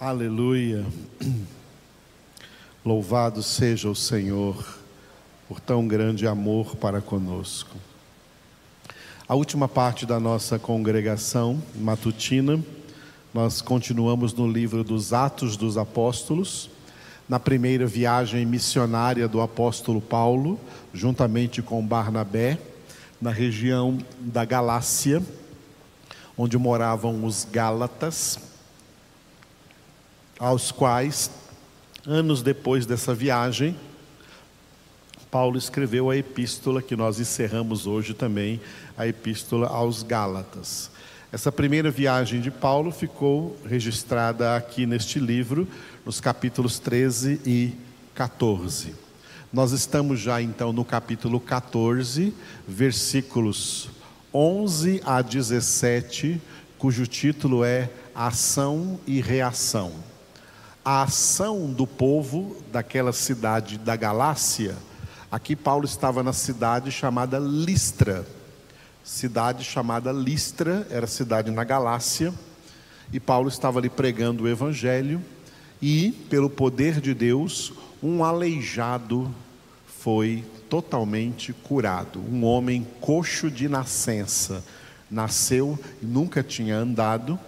Aleluia. Louvado seja o Senhor por tão grande amor para conosco. A última parte da nossa congregação matutina, nós continuamos no livro dos Atos dos Apóstolos, na primeira viagem missionária do apóstolo Paulo, juntamente com Barnabé, na região da Galácia, onde moravam os Gálatas aos quais, anos depois dessa viagem, Paulo escreveu a epístola que nós encerramos hoje também, a epístola aos Gálatas. Essa primeira viagem de Paulo ficou registrada aqui neste livro, nos capítulos 13 e 14. Nós estamos já então no capítulo 14, versículos 11 a 17, cujo título é Ação e Reação a ação do povo daquela cidade da Galácia. Aqui Paulo estava na cidade chamada Listra. Cidade chamada Listra, era cidade na Galácia, e Paulo estava ali pregando o evangelho e, pelo poder de Deus, um aleijado foi totalmente curado. Um homem coxo de nascença nasceu e nunca tinha andado,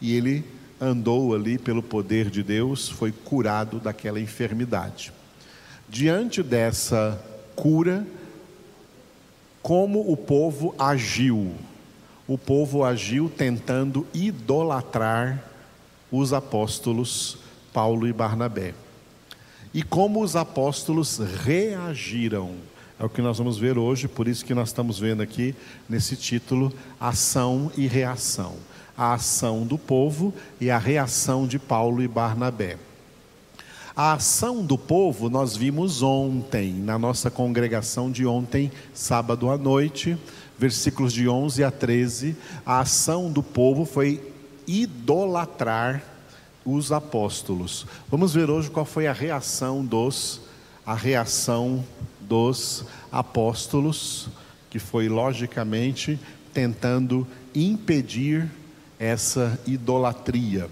e ele andou ali pelo poder de Deus, foi curado daquela enfermidade. Diante dessa cura, como o povo agiu? O povo agiu tentando idolatrar os apóstolos Paulo e Barnabé. E como os apóstolos reagiram? É o que nós vamos ver hoje, por isso que nós estamos vendo aqui nesse título Ação e Reação a ação do povo e a reação de Paulo e Barnabé. A ação do povo nós vimos ontem, na nossa congregação de ontem, sábado à noite, versículos de 11 a 13. A ação do povo foi idolatrar os apóstolos. Vamos ver hoje qual foi a reação dos a reação dos apóstolos, que foi logicamente tentando impedir essa idolatria.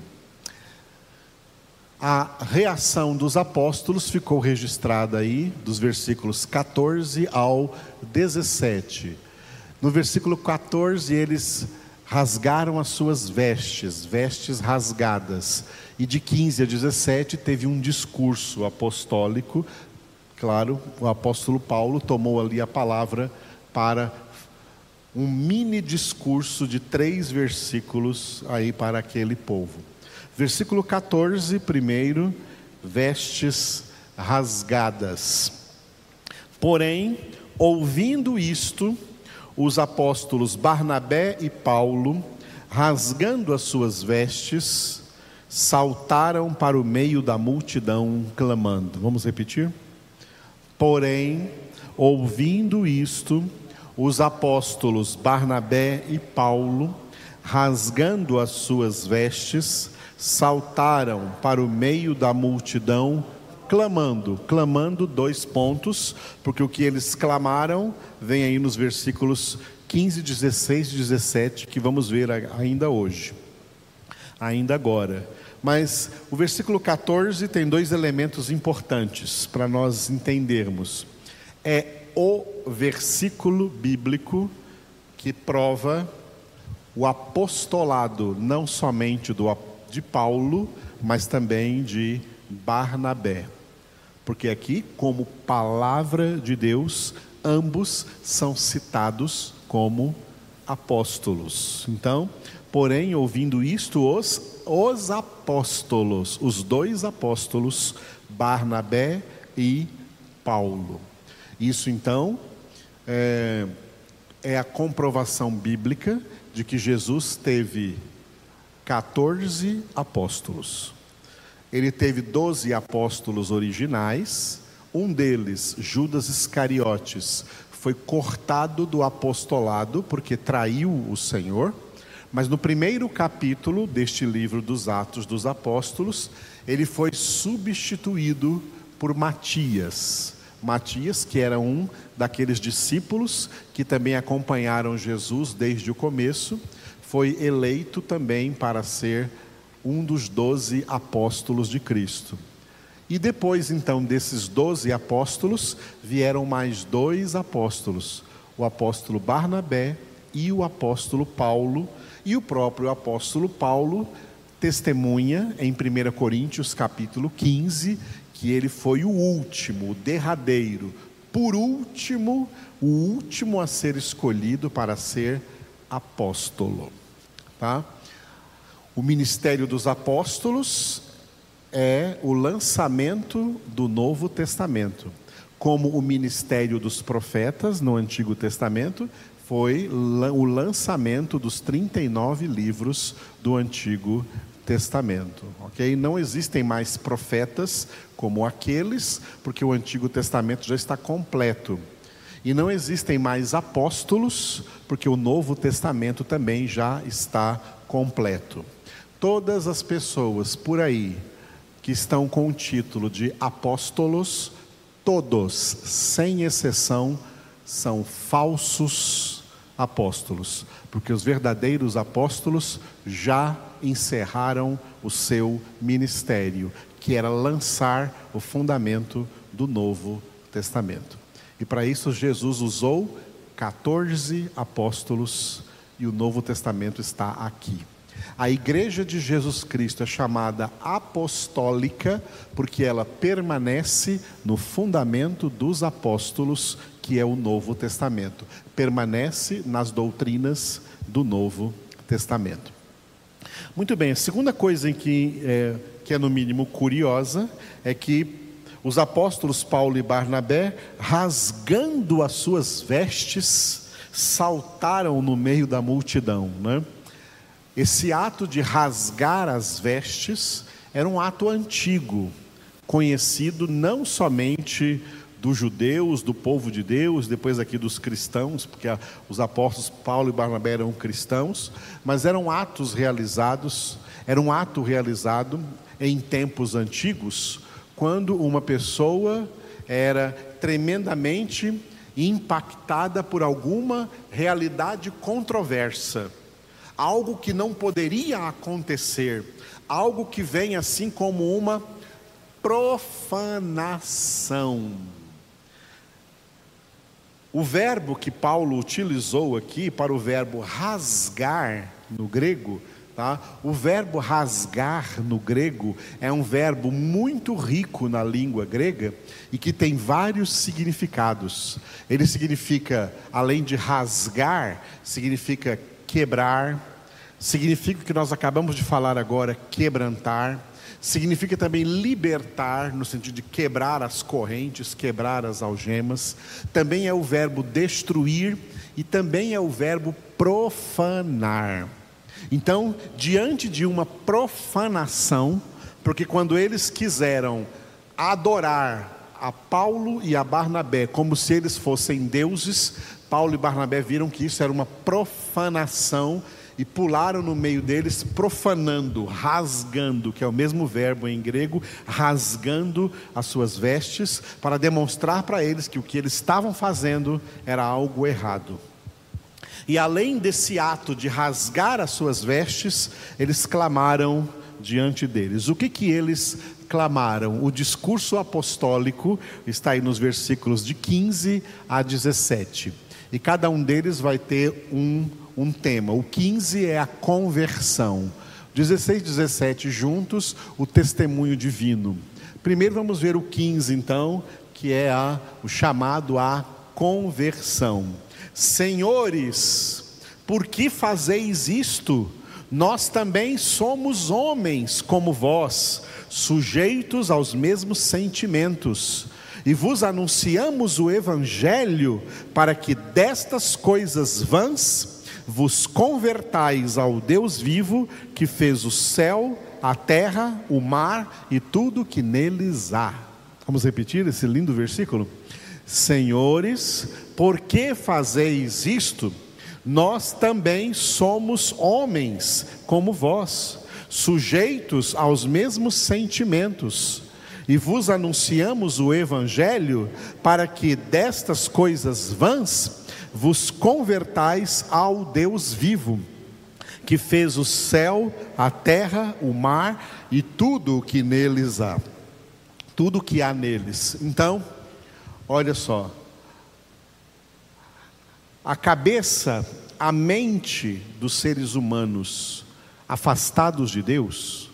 A reação dos apóstolos ficou registrada aí, dos versículos 14 ao 17. No versículo 14, eles rasgaram as suas vestes, vestes rasgadas. E de 15 a 17 teve um discurso apostólico. Claro, o apóstolo Paulo tomou ali a palavra para um mini discurso de três versículos aí para aquele povo. Versículo 14, primeiro, vestes rasgadas. Porém, ouvindo isto, os apóstolos Barnabé e Paulo, rasgando as suas vestes, saltaram para o meio da multidão, clamando. Vamos repetir? Porém, ouvindo isto, os apóstolos Barnabé e Paulo, rasgando as suas vestes, saltaram para o meio da multidão, clamando, clamando dois pontos, porque o que eles clamaram vem aí nos versículos 15, 16 e 17, que vamos ver ainda hoje, ainda agora. Mas o versículo 14 tem dois elementos importantes para nós entendermos. É o versículo bíblico que prova o apostolado, não somente do, de Paulo, mas também de Barnabé. Porque aqui, como palavra de Deus, ambos são citados como apóstolos. Então, porém, ouvindo isto, os, os apóstolos, os dois apóstolos, Barnabé e Paulo. Isso então é, é a comprovação bíblica de que Jesus teve 14 apóstolos. Ele teve 12 apóstolos originais, um deles, Judas Iscariotes, foi cortado do apostolado porque traiu o Senhor. Mas no primeiro capítulo deste livro dos Atos dos Apóstolos, ele foi substituído por Matias. Matias, que era um daqueles discípulos que também acompanharam Jesus desde o começo, foi eleito também para ser um dos doze apóstolos de Cristo. E depois, então, desses doze apóstolos, vieram mais dois apóstolos: o apóstolo Barnabé e o apóstolo Paulo. E o próprio apóstolo Paulo testemunha em 1 Coríntios capítulo 15 que ele foi o último, o derradeiro, por último, o último a ser escolhido para ser apóstolo. Tá? O ministério dos apóstolos é o lançamento do Novo Testamento, como o ministério dos profetas no Antigo Testamento foi o lançamento dos 39 livros do Antigo Testamento, ok? Não existem mais profetas como aqueles, porque o Antigo Testamento já está completo. E não existem mais apóstolos, porque o Novo Testamento também já está completo. Todas as pessoas por aí que estão com o título de apóstolos, todos, sem exceção, são falsos apóstolos, porque os verdadeiros apóstolos já encerraram o seu ministério, que era lançar o fundamento do Novo Testamento. E para isso Jesus usou 14 apóstolos e o Novo Testamento está aqui. A igreja de Jesus Cristo é chamada apostólica porque ela permanece no fundamento dos apóstolos, que é o Novo Testamento. Permanece nas doutrinas do Novo Testamento. Muito bem, a segunda coisa em que é, que é no mínimo curiosa é que os apóstolos Paulo e Barnabé, rasgando as suas vestes, saltaram no meio da multidão. Né? Esse ato de rasgar as vestes era um ato antigo, conhecido não somente dos judeus, do povo de Deus, depois aqui dos cristãos, porque os apóstolos Paulo e Barnabé eram cristãos, mas eram atos realizados, era um ato realizado em tempos antigos, quando uma pessoa era tremendamente impactada por alguma realidade controversa, algo que não poderia acontecer, algo que vem assim como uma profanação. O verbo que Paulo utilizou aqui para o verbo rasgar no grego, tá? O verbo rasgar no grego é um verbo muito rico na língua grega e que tem vários significados. Ele significa, além de rasgar, significa quebrar, significa o que nós acabamos de falar agora, quebrantar Significa também libertar, no sentido de quebrar as correntes, quebrar as algemas. Também é o verbo destruir e também é o verbo profanar. Então, diante de uma profanação, porque quando eles quiseram adorar a Paulo e a Barnabé como se eles fossem deuses, Paulo e Barnabé viram que isso era uma profanação e pularam no meio deles, profanando, rasgando, que é o mesmo verbo em grego, rasgando as suas vestes, para demonstrar para eles que o que eles estavam fazendo era algo errado. E além desse ato de rasgar as suas vestes, eles clamaram diante deles. O que que eles clamaram? O discurso apostólico está aí nos versículos de 15 a 17. E cada um deles vai ter um um tema. O 15 é a conversão. 16 e 17 juntos, o testemunho divino. Primeiro vamos ver o 15 então, que é a, o chamado à conversão. Senhores, por que fazeis isto? Nós também somos homens como vós, sujeitos aos mesmos sentimentos. E vos anunciamos o Evangelho para que destas coisas vãs vos convertais ao Deus vivo, que fez o céu, a terra, o mar e tudo que neles há. Vamos repetir esse lindo versículo? Senhores, por que fazeis isto? Nós também somos homens como vós, sujeitos aos mesmos sentimentos. E vos anunciamos o Evangelho para que destas coisas vãs vos convertais ao Deus vivo, que fez o céu, a terra, o mar e tudo o que neles há. Tudo o que há neles. Então, olha só. A cabeça, a mente dos seres humanos afastados de Deus,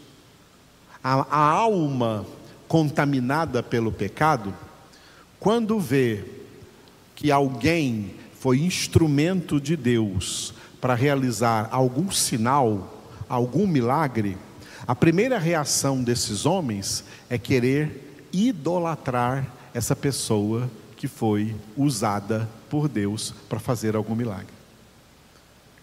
a, a alma contaminada pelo pecado, quando vê que alguém foi instrumento de Deus para realizar algum sinal, algum milagre, a primeira reação desses homens é querer idolatrar essa pessoa que foi usada por Deus para fazer algum milagre.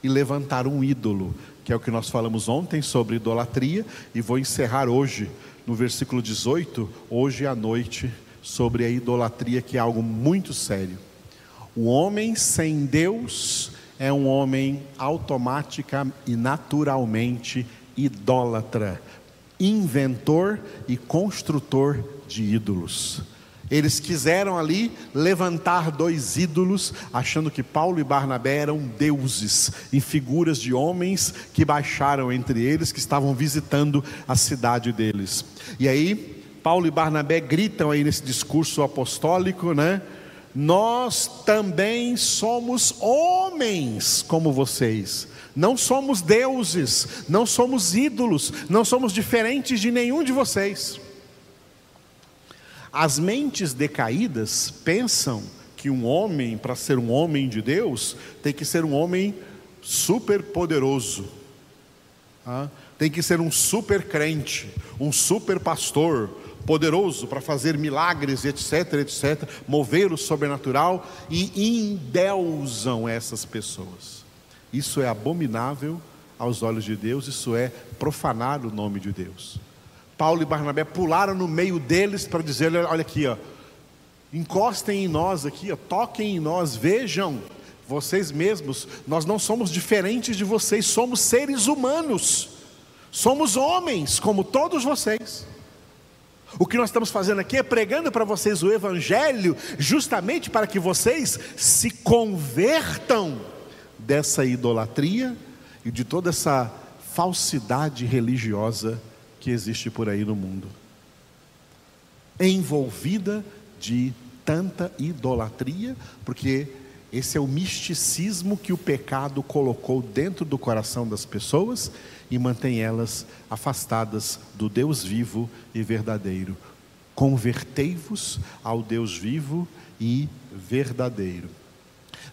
E levantar um ídolo, que é o que nós falamos ontem sobre idolatria, e vou encerrar hoje, no versículo 18, hoje à noite, sobre a idolatria, que é algo muito sério. O homem sem Deus é um homem automática e naturalmente idólatra, inventor e construtor de ídolos. Eles quiseram ali levantar dois ídolos, achando que Paulo e Barnabé eram deuses, em figuras de homens que baixaram entre eles, que estavam visitando a cidade deles. E aí, Paulo e Barnabé gritam aí nesse discurso apostólico, né? Nós também somos homens como vocês. Não somos deuses, não somos ídolos, não somos diferentes de nenhum de vocês. As mentes decaídas pensam que um homem, para ser um homem de Deus, tem que ser um homem super poderoso, ah, tem que ser um super crente, um super pastor, poderoso para fazer milagres, etc, etc, mover o sobrenatural e endeusam essas pessoas. Isso é abominável aos olhos de Deus, isso é profanar o nome de Deus. Paulo e Barnabé pularam no meio deles para dizer: olha aqui, ó, encostem em nós aqui, ó, toquem em nós, vejam, vocês mesmos, nós não somos diferentes de vocês, somos seres humanos, somos homens como todos vocês. O que nós estamos fazendo aqui é pregando para vocês o Evangelho, justamente para que vocês se convertam dessa idolatria e de toda essa falsidade religiosa que existe por aí no mundo, envolvida de tanta idolatria, porque esse é o misticismo que o pecado colocou dentro do coração das pessoas e mantém elas afastadas do Deus vivo e verdadeiro. Convertei-vos ao Deus vivo e verdadeiro.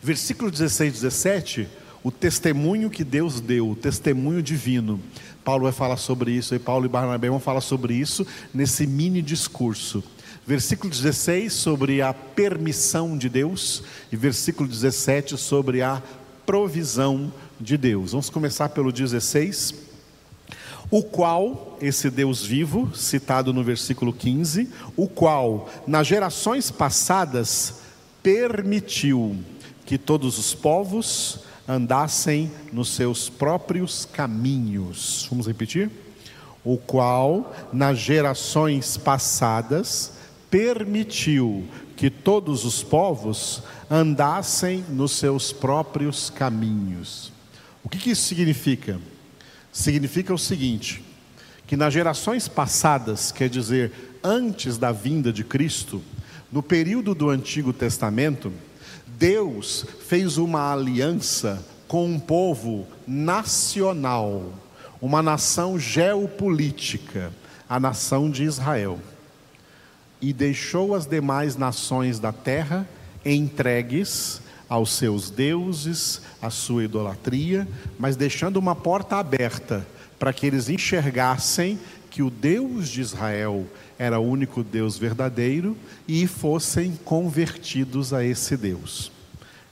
Versículo 16, 17, o testemunho que Deus deu, o testemunho divino. Paulo vai falar sobre isso, e Paulo e Barnabé vão falar sobre isso nesse mini discurso. Versículo 16 sobre a permissão de Deus e versículo 17 sobre a provisão de Deus. Vamos começar pelo 16. O qual, esse Deus vivo, citado no versículo 15, o qual nas gerações passadas permitiu que todos os povos andassem nos seus próprios caminhos. Vamos repetir? O qual, nas gerações passadas, permitiu que todos os povos andassem nos seus próprios caminhos. O que, que isso significa? Significa o seguinte: que nas gerações passadas, quer dizer, antes da vinda de Cristo, no período do Antigo Testamento, Deus fez uma aliança com um povo nacional, uma nação geopolítica, a nação de Israel. E deixou as demais nações da terra entregues aos seus deuses, à sua idolatria, mas deixando uma porta aberta para que eles enxergassem que o Deus de Israel era o único Deus verdadeiro e fossem convertidos a esse Deus.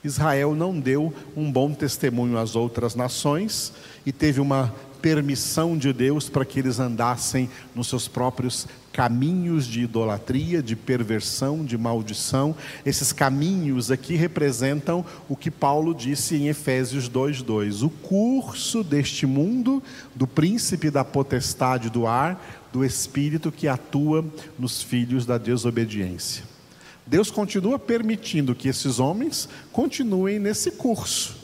Israel não deu um bom testemunho às outras nações e teve uma permissão de Deus para que eles andassem nos seus próprios caminhos de idolatria, de perversão, de maldição. Esses caminhos aqui representam o que Paulo disse em Efésios 2:2, o curso deste mundo do príncipe da potestade do ar, do espírito que atua nos filhos da desobediência. Deus continua permitindo que esses homens continuem nesse curso.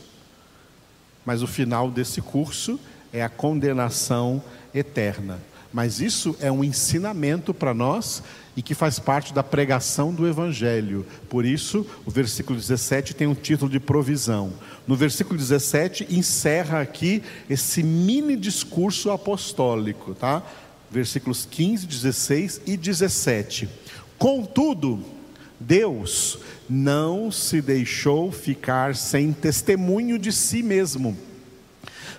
Mas o final desse curso é a condenação eterna. Mas isso é um ensinamento para nós e que faz parte da pregação do Evangelho. Por isso, o versículo 17 tem um título de provisão. No versículo 17, encerra aqui esse mini discurso apostólico, tá? Versículos 15, 16 e 17. Contudo, Deus não se deixou ficar sem testemunho de si mesmo,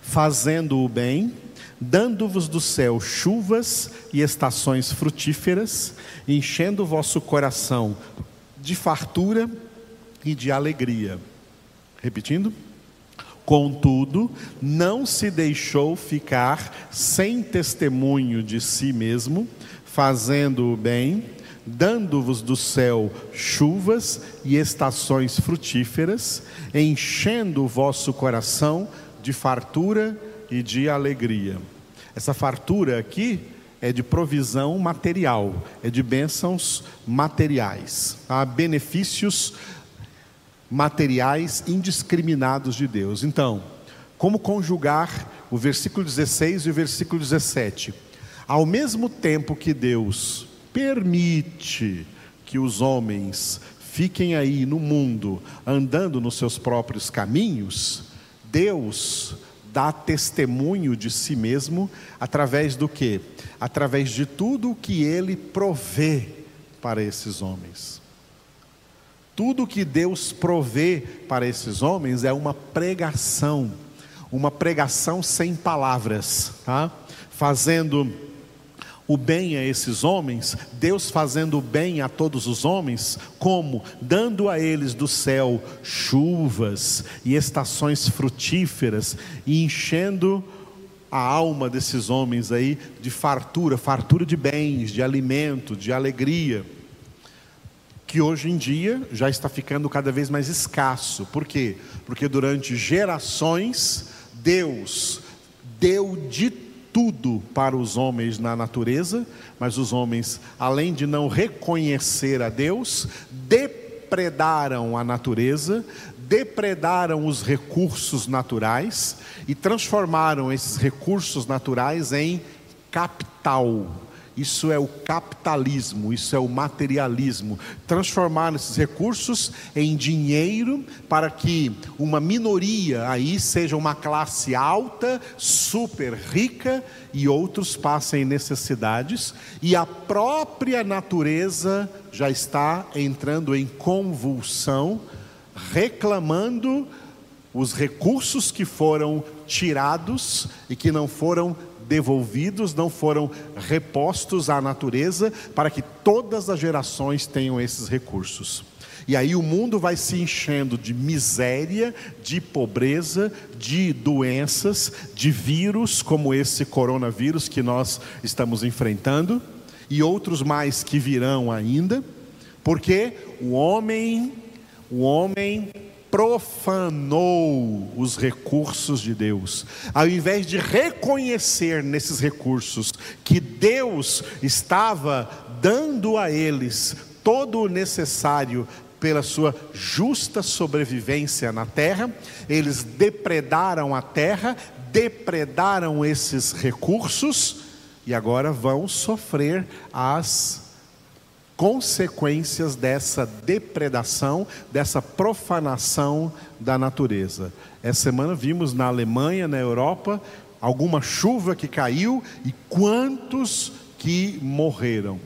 fazendo o bem dando-vos do céu chuvas e estações frutíferas, enchendo o vosso coração de fartura e de alegria. Repetindo. Contudo, não se deixou ficar sem testemunho de si mesmo, fazendo o bem, dando-vos do céu chuvas e estações frutíferas, enchendo o vosso coração de fartura e de alegria. Essa fartura aqui é de provisão material, é de bênçãos materiais, há benefícios materiais indiscriminados de Deus. Então, como conjugar o versículo 16 e o versículo 17? Ao mesmo tempo que Deus permite que os homens fiquem aí no mundo andando nos seus próprios caminhos, Deus dá testemunho de si mesmo através do que? Através de tudo o que ele provê para esses homens. Tudo que Deus provê para esses homens é uma pregação, uma pregação sem palavras, tá? Fazendo o bem a esses homens, Deus fazendo o bem a todos os homens, como? Dando a eles do céu chuvas e estações frutíferas e enchendo a alma desses homens aí de fartura, fartura de bens, de alimento, de alegria, que hoje em dia já está ficando cada vez mais escasso. Por quê? Porque durante gerações Deus deu de tudo para os homens na natureza, mas os homens, além de não reconhecer a Deus, depredaram a natureza, depredaram os recursos naturais e transformaram esses recursos naturais em capital isso é o capitalismo, isso é o materialismo. Transformar esses recursos em dinheiro para que uma minoria aí seja uma classe alta, super rica e outros passem necessidades. E a própria natureza já está entrando em convulsão, reclamando os recursos que foram tirados e que não foram devolvidos, não foram repostos à natureza, para que todas as gerações tenham esses recursos. E aí o mundo vai se enchendo de miséria, de pobreza, de doenças, de vírus, como esse coronavírus que nós estamos enfrentando, e outros mais que virão ainda, porque o homem, o homem profanou os recursos de Deus. Ao invés de reconhecer nesses recursos que Deus estava dando a eles todo o necessário pela sua justa sobrevivência na terra, eles depredaram a terra, depredaram esses recursos e agora vão sofrer as consequências dessa depredação, dessa profanação da natureza. Essa semana vimos na Alemanha, na Europa, alguma chuva que caiu e quantos que morreram.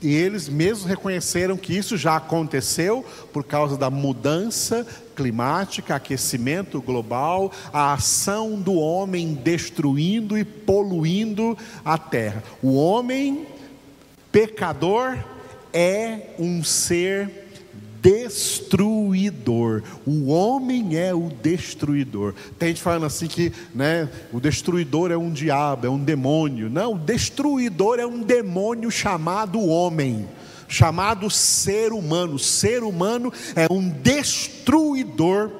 E eles mesmos reconheceram que isso já aconteceu por causa da mudança climática, aquecimento global, a ação do homem destruindo e poluindo a terra. O homem pecador é um ser destruidor. O homem é o destruidor. Tem gente falando assim que né, o destruidor é um diabo, é um demônio. Não, o destruidor é um demônio chamado homem, chamado ser humano. Ser humano é um destruidor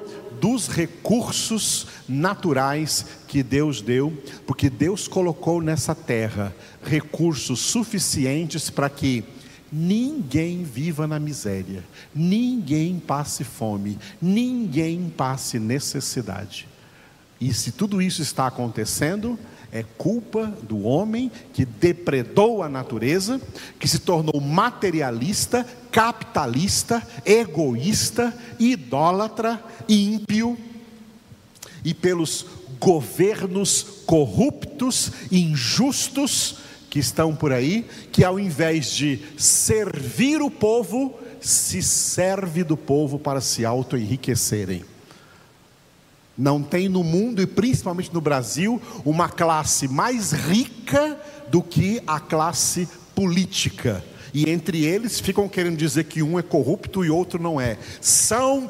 dos recursos naturais que Deus deu, porque Deus colocou nessa terra recursos suficientes para que Ninguém viva na miséria, ninguém passe fome, ninguém passe necessidade. E se tudo isso está acontecendo, é culpa do homem que depredou a natureza, que se tornou materialista, capitalista, egoísta, idólatra, ímpio, e pelos governos corruptos, injustos que estão por aí, que ao invés de servir o povo, se serve do povo para se auto-enriquecerem. Não tem no mundo e principalmente no Brasil uma classe mais rica do que a classe política. E entre eles ficam querendo dizer que um é corrupto e outro não é. São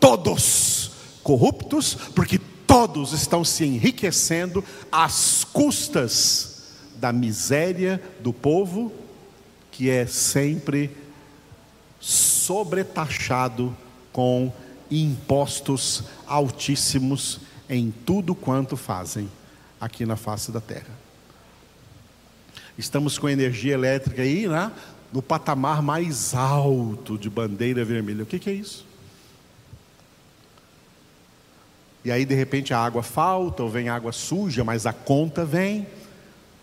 todos corruptos, porque todos estão se enriquecendo às custas da miséria do povo, que é sempre sobretaxado com impostos altíssimos em tudo quanto fazem aqui na face da terra. Estamos com energia elétrica aí, né? no patamar mais alto de bandeira vermelha. O que, que é isso? E aí, de repente, a água falta, ou vem água suja, mas a conta vem,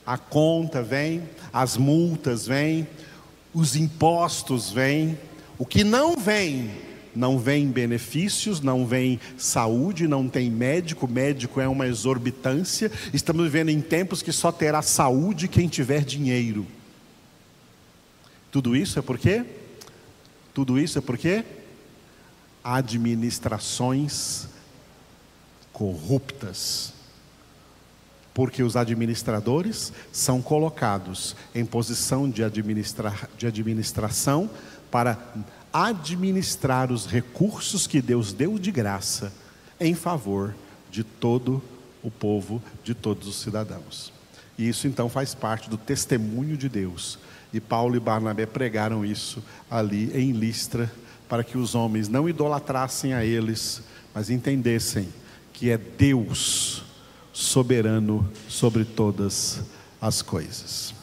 a conta vem, as multas vêm, os impostos vêm. O que não vem não vem benefícios, não vem saúde, não tem médico, médico é uma exorbitância. Estamos vivendo em tempos que só terá saúde quem tiver dinheiro. Tudo isso é por quê? Tudo isso é porque administrações corruptas. Porque os administradores são colocados em posição de, de administração para administrar os recursos que Deus deu de graça em favor de todo o povo, de todos os cidadãos. E isso então faz parte do testemunho de Deus. E Paulo e Barnabé pregaram isso ali em Listra, para que os homens não idolatrassem a eles, mas entendessem que é Deus soberano sobre todas as coisas.